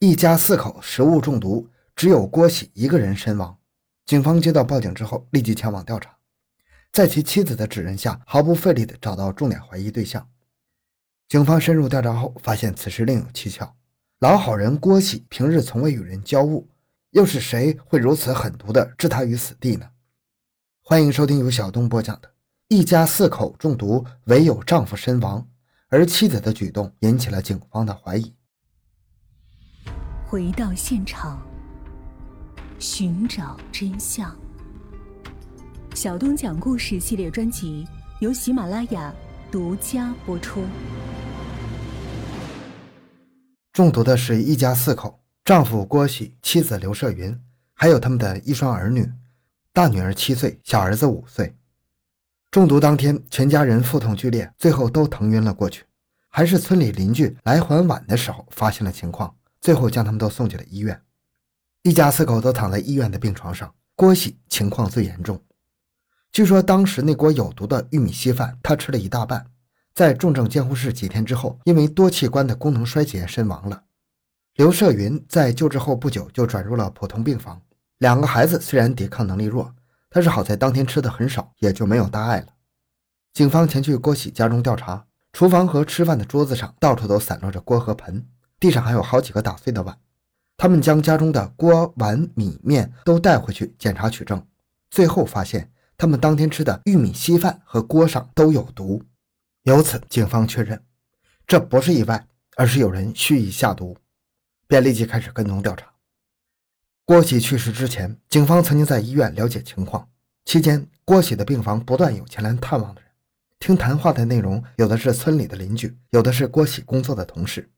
一家四口食物中毒，只有郭喜一个人身亡。警方接到报警之后，立即前往调查，在其妻子的指认下，毫不费力地找到重点怀疑对象。警方深入调查后，发现此事另有蹊跷。老好人郭喜平日从未与人交恶，又是谁会如此狠毒地置他于死地呢？欢迎收听由小东播讲的《一家四口中毒，唯有丈夫身亡》，而妻子的举动引起了警方的怀疑。回到现场，寻找真相。小东讲故事系列专辑由喜马拉雅独家播出。中毒的是一家四口，丈夫郭喜，妻子刘社云，还有他们的一双儿女，大女儿七岁，小儿子五岁。中毒当天，全家人腹痛剧烈，最后都疼晕了过去。还是村里邻居来还碗的时候发现了情况。最后将他们都送进了医院，一家四口都躺在医院的病床上。郭喜情况最严重，据说当时那锅有毒的玉米稀饭，他吃了一大半，在重症监护室几天之后，因为多器官的功能衰竭身亡了。刘社云在救治后不久就转入了普通病房。两个孩子虽然抵抗能力弱，但是好在当天吃的很少，也就没有大碍了。警方前去郭喜家中调查，厨房和吃饭的桌子上到处都散落着锅和盆。地上还有好几个打碎的碗，他们将家中的锅碗米面都带回去检查取证，最后发现他们当天吃的玉米稀饭和锅上都有毒。由此，警方确认这不是意外，而是有人蓄意下毒，便立即开始跟踪调查。郭喜去世之前，警方曾经在医院了解情况，期间郭喜的病房不断有前来探望的人，听谈话的内容有的是村里的邻居，有的是郭喜工作的同事。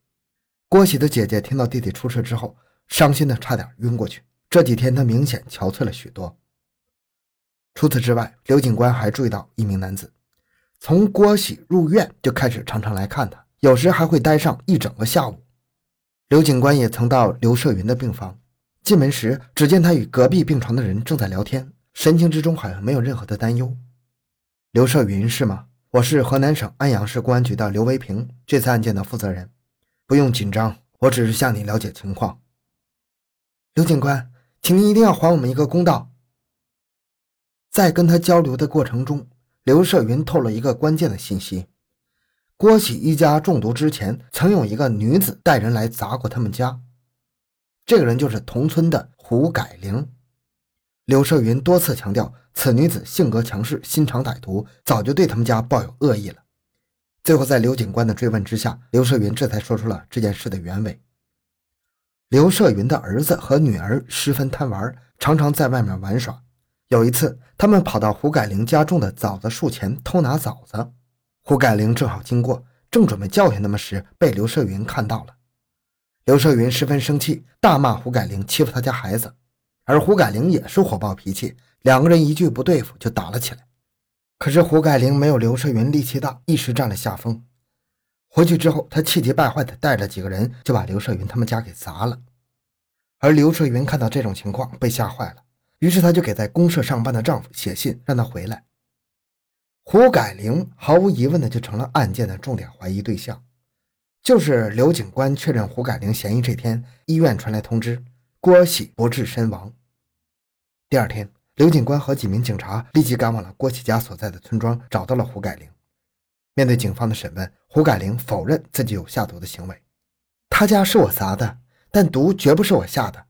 郭喜的姐姐听到弟弟出事之后，伤心的差点晕过去。这几天她明显憔悴了许多。除此之外，刘警官还注意到一名男子，从郭喜入院就开始常常来看他，有时还会待上一整个下午。刘警官也曾到刘社云的病房，进门时只见他与隔壁病床的人正在聊天，神情之中好像没有任何的担忧。刘社云是吗？我是河南省安阳市公安局的刘维平，这次案件的负责人。不用紧张，我只是向你了解情况。刘警官，请您一定要还我们一个公道。在跟他交流的过程中，刘社云透露一个关键的信息：郭喜一家中毒之前，曾有一个女子带人来砸过他们家。这个人就是同村的胡改玲。刘社云多次强调，此女子性格强势，心肠歹毒，早就对他们家抱有恶意了。最后，在刘警官的追问之下，刘社云这才说出了这件事的原委。刘社云的儿子和女儿十分贪玩，常常在外面玩耍。有一次，他们跑到胡改玲家种的枣子树前偷拿枣子，胡改玲正好经过，正准备教训他们时，被刘社云看到了。刘社云十分生气，大骂胡改玲欺负他家孩子，而胡改玲也是火爆脾气，两个人一句不对付就打了起来。可是胡改玲没有刘社云力气大，一时占了下风。回去之后，他气急败坏的带着几个人就把刘社云他们家给砸了。而刘社云看到这种情况，被吓坏了，于是他就给在公社上班的丈夫写信，让他回来。胡改玲毫无疑问的就成了案件的重点怀疑对象。就是刘警官确认胡改玲嫌疑这天，医院传来通知，郭喜不治身亡。第二天。刘警官和几名警察立即赶往了郭启家所在的村庄，找到了胡改玲。面对警方的审问，胡改玲否认自己有下毒的行为。他家是我砸的，但毒绝不是我下的。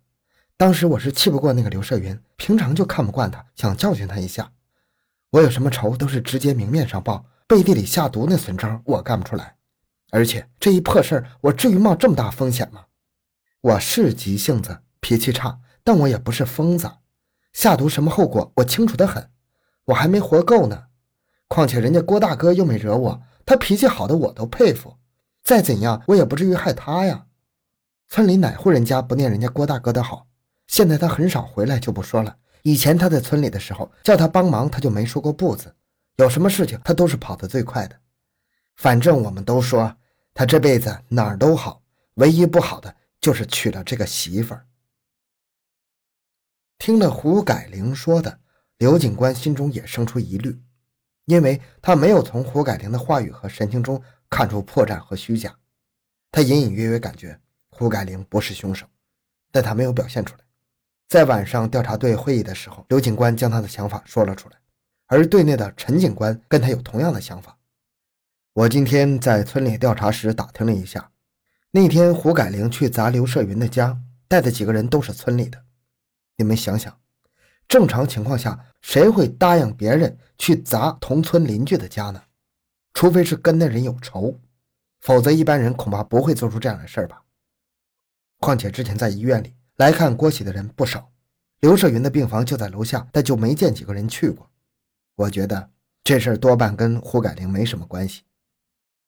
当时我是气不过那个刘社云，平常就看不惯他，想教训他一下。我有什么仇都是直接明面上报，背地里下毒那损招我干不出来。而且这一破事儿，我至于冒这么大风险吗？我是急性子，脾气差，但我也不是疯子。下毒什么后果，我清楚的很。我还没活够呢。况且人家郭大哥又没惹我，他脾气好的我都佩服。再怎样，我也不至于害他呀。村里哪户人家不念人家郭大哥的好？现在他很少回来就不说了。以前他在村里的时候，叫他帮忙，他就没说过不字。有什么事情，他都是跑得最快的。反正我们都说他这辈子哪儿都好，唯一不好的就是娶了这个媳妇儿。听了胡改玲说的，刘警官心中也生出疑虑，因为他没有从胡改玲的话语和神情中看出破绽和虚假。他隐隐约约感觉胡改玲不是凶手，但他没有表现出来。在晚上调查队会议的时候，刘警官将他的想法说了出来，而队内的陈警官跟他有同样的想法。我今天在村里调查时打听了一下，那天胡改玲去砸刘社云的家，带的几个人都是村里的。你们想想，正常情况下，谁会答应别人去砸同村邻居的家呢？除非是跟那人有仇，否则一般人恐怕不会做出这样的事儿吧。况且之前在医院里。来看郭喜的人不少，刘社云的病房就在楼下，但就没见几个人去过。我觉得这事儿多半跟胡改玲没什么关系。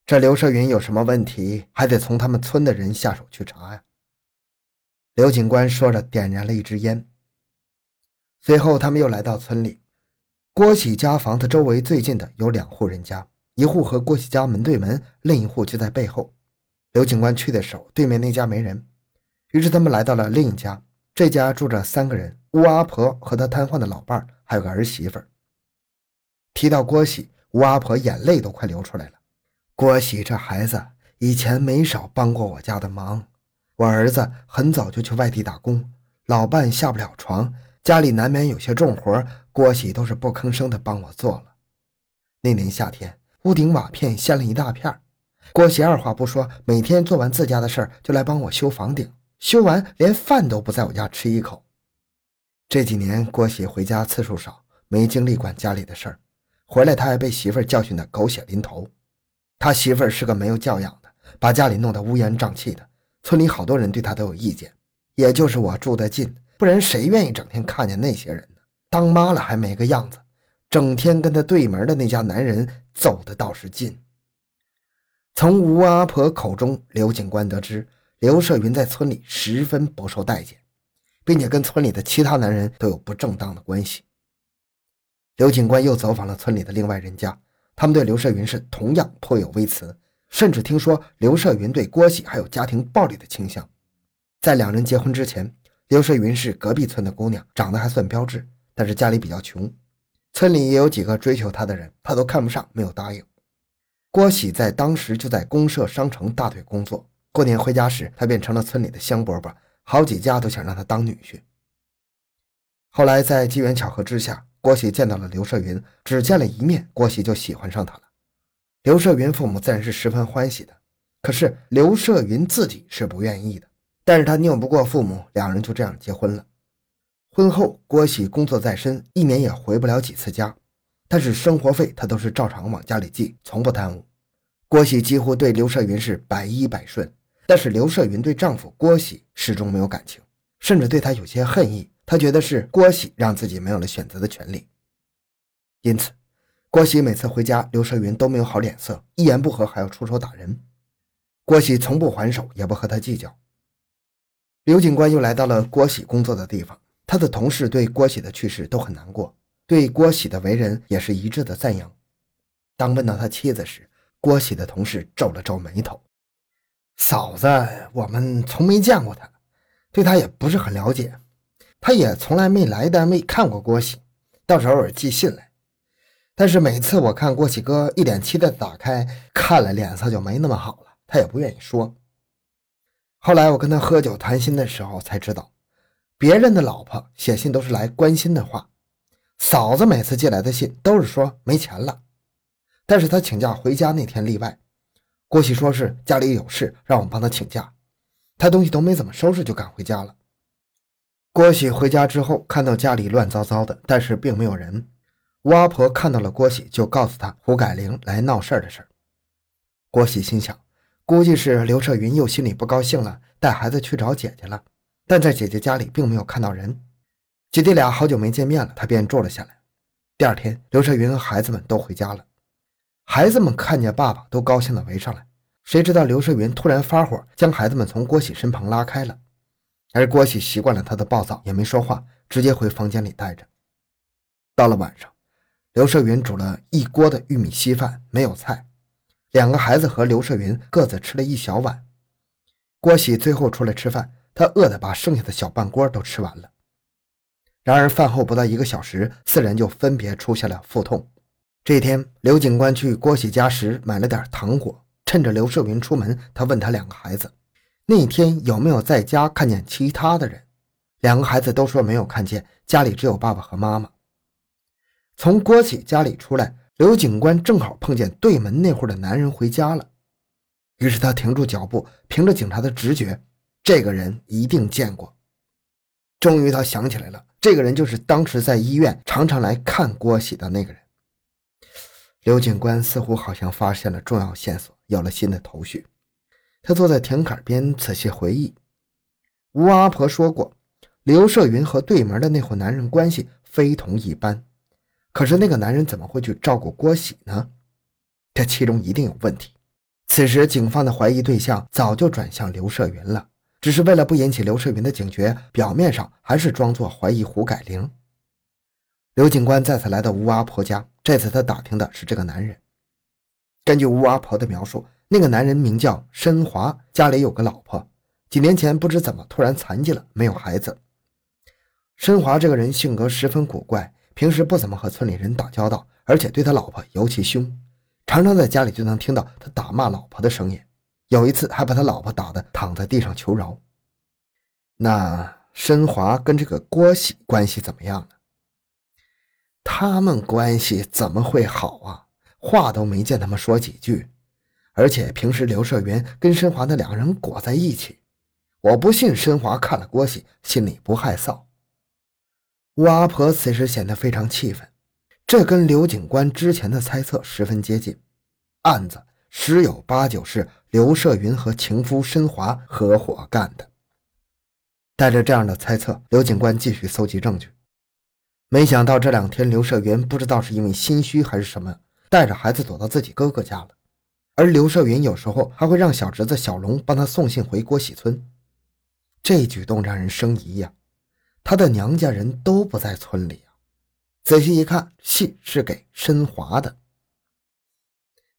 这刘社云有什么问题，还得从他们村的人下手去查呀。刘警官说着，点燃了一支烟。随后，他们又来到村里，郭喜家房子周围最近的有两户人家，一户和郭喜家门对门，另一户就在背后。刘警官去的时候，对面那家没人。于是他们来到了另一家，这家住着三个人：吴阿婆和她瘫痪的老伴儿，还有个儿媳妇。提到郭喜，吴阿婆眼泪都快流出来了。郭喜这孩子以前没少帮过我家的忙，我儿子很早就去外地打工，老伴下不了床，家里难免有些重活，郭喜都是不吭声的帮我做了。那年夏天，屋顶瓦片掀了一大片，郭喜二话不说，每天做完自家的事儿就来帮我修房顶。修完连饭都不在我家吃一口。这几年郭喜回家次数少，没精力管家里的事儿。回来他还被媳妇儿教训的狗血淋头。他媳妇儿是个没有教养的，把家里弄得乌烟瘴气的。村里好多人对他都有意见，也就是我住得近，不然谁愿意整天看见那些人呢？当妈了还没个样子，整天跟他对门的那家男人走的倒是近。从吴阿婆口中，刘警官得知。刘社云在村里十分不受待见，并且跟村里的其他男人都有不正当的关系。刘警官又走访了村里的另外人家，他们对刘社云是同样颇有微词，甚至听说刘社云对郭喜还有家庭暴力的倾向。在两人结婚之前，刘社云是隔壁村的姑娘，长得还算标致，但是家里比较穷，村里也有几个追求她的人，她都看不上，没有答应。郭喜在当时就在公社商城大队工作。过年回家时，他便成了村里的香饽饽，好几家都想让他当女婿。后来在机缘巧合之下，郭喜见到了刘社云，只见了一面，郭喜就喜欢上他了。刘社云父母自然是十分欢喜的，可是刘社云自己是不愿意的。但是他拗不过父母，两人就这样结婚了。婚后，郭喜工作在身，一年也回不了几次家，但是生活费他都是照常往家里寄，从不耽误。郭喜几乎对刘社云是百依百顺。但是刘社云对丈夫郭喜始终没有感情，甚至对他有些恨意。他觉得是郭喜让自己没有了选择的权利，因此郭喜每次回家，刘社云都没有好脸色，一言不合还要出手打人。郭喜从不还手，也不和他计较。刘警官又来到了郭喜工作的地方，他的同事对郭喜的去世都很难过，对郭喜的为人也是一致的赞扬。当问到他妻子时，郭喜的同事皱了皱眉头。嫂子，我们从没见过他，对他也不是很了解。他也从来没来单位看过郭喜，倒是偶尔寄信来。但是每次我看郭喜哥一脸期待打开，看了脸色就没那么好了，他也不愿意说。后来我跟他喝酒谈心的时候才知道，别人的老婆写信都是来关心的话，嫂子每次寄来的信都是说没钱了。但是他请假回家那天例外。郭喜说是家里有事，让我帮他请假。他东西都没怎么收拾，就赶回家了。郭喜回家之后，看到家里乱糟糟的，但是并没有人。吴阿婆看到了郭喜，就告诉他胡改玲来闹事儿的事儿。郭喜心想，估计是刘彻云又心里不高兴了，带孩子去找姐姐了。但在姐姐家里并没有看到人，姐弟俩好久没见面了，他便住了下来。第二天，刘彻云和孩子们都回家了。孩子们看见爸爸，都高兴地围上来。谁知道刘世云突然发火，将孩子们从郭喜身旁拉开了。而郭喜习惯了他的暴躁，也没说话，直接回房间里待着。到了晚上，刘世云煮了一锅的玉米稀饭，没有菜。两个孩子和刘世云各自吃了一小碗。郭喜最后出来吃饭，他饿得把剩下的小半锅都吃完了。然而饭后不到一个小时，四人就分别出现了腹痛。这天，刘警官去郭喜家时买了点糖果。趁着刘社云出门，他问他两个孩子：“那天有没有在家看见其他的人？两个孩子都说没有看见，家里只有爸爸和妈妈。从郭喜家里出来，刘警官正好碰见对门那户的男人回家了，于是他停住脚步，凭着警察的直觉，这个人一定见过。终于他想起来了，这个人就是当时在医院常常来看郭喜的那个人。刘警官似乎好像发现了重要线索，有了新的头绪。他坐在田坎边仔细回忆，吴阿婆说过，刘社云和对门的那户男人关系非同一般。可是那个男人怎么会去照顾郭喜呢？这其中一定有问题。此时警方的怀疑对象早就转向刘社云了，只是为了不引起刘社云的警觉，表面上还是装作怀疑胡改玲。刘警官再次来到吴阿婆家，这次他打听的是这个男人。根据吴阿婆的描述。那个男人名叫申华，家里有个老婆，几年前不知怎么突然残疾了，没有孩子。申华这个人性格十分古怪，平时不怎么和村里人打交道，而且对他老婆尤其凶，常常在家里就能听到他打骂老婆的声音，有一次还把他老婆打得躺在地上求饶。那申华跟这个郭喜关系怎么样呢？他们关系怎么会好啊？话都没见他们说几句。而且平时刘胜云跟申华的两个人裹在一起，我不信申华看了郭喜心里不害臊。吴阿婆此时显得非常气愤，这跟刘警官之前的猜测十分接近，案子十有八九是刘社云和情夫申华合伙干的。带着这样的猜测，刘警官继续搜集证据，没想到这两天刘社云不知道是因为心虚还是什么，带着孩子躲到自己哥哥家了。而刘社云有时候还会让小侄子小龙帮他送信回郭喜村，这举动让人生疑呀。他的娘家人都不在村里啊。仔细一看，信是给申华的。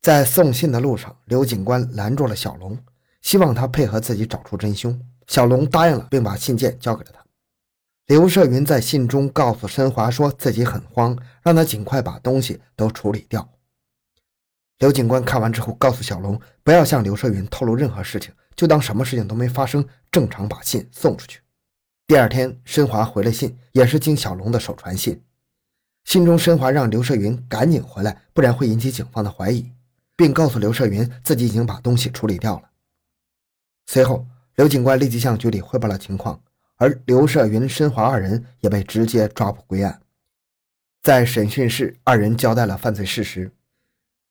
在送信的路上，刘警官拦住了小龙，希望他配合自己找出真凶。小龙答应了，并把信件交给了他。刘胜云在信中告诉申华，说自己很慌，让他尽快把东西都处理掉。刘警官看完之后，告诉小龙不要向刘胜云透露任何事情，就当什么事情都没发生，正常把信送出去。第二天，申华回了信，也是经小龙的手传信。信中，申华让刘胜云赶紧回来，不然会引起警方的怀疑，并告诉刘胜云自己已经把东西处理掉了。随后，刘警官立即向局里汇报了情况，而刘胜云、申华二人也被直接抓捕归案。在审讯室，二人交代了犯罪事实。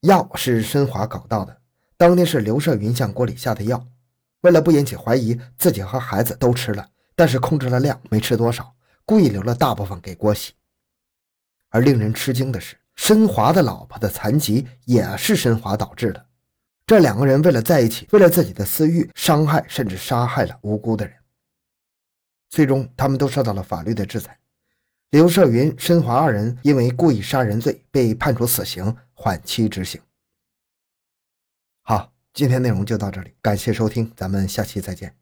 药是申华搞到的，当天是刘胜云向锅里下的药。为了不引起怀疑，自己和孩子都吃了，但是控制了量，没吃多少，故意留了大部分给郭喜。而令人吃惊的是，申华的老婆的残疾也是申华导致的。这两个人为了在一起，为了自己的私欲，伤害甚至杀害了无辜的人。最终，他们都受到了法律的制裁。刘胜云、申华二人因为故意杀人罪被判处死刑，缓期执行。好，今天内容就到这里，感谢收听，咱们下期再见。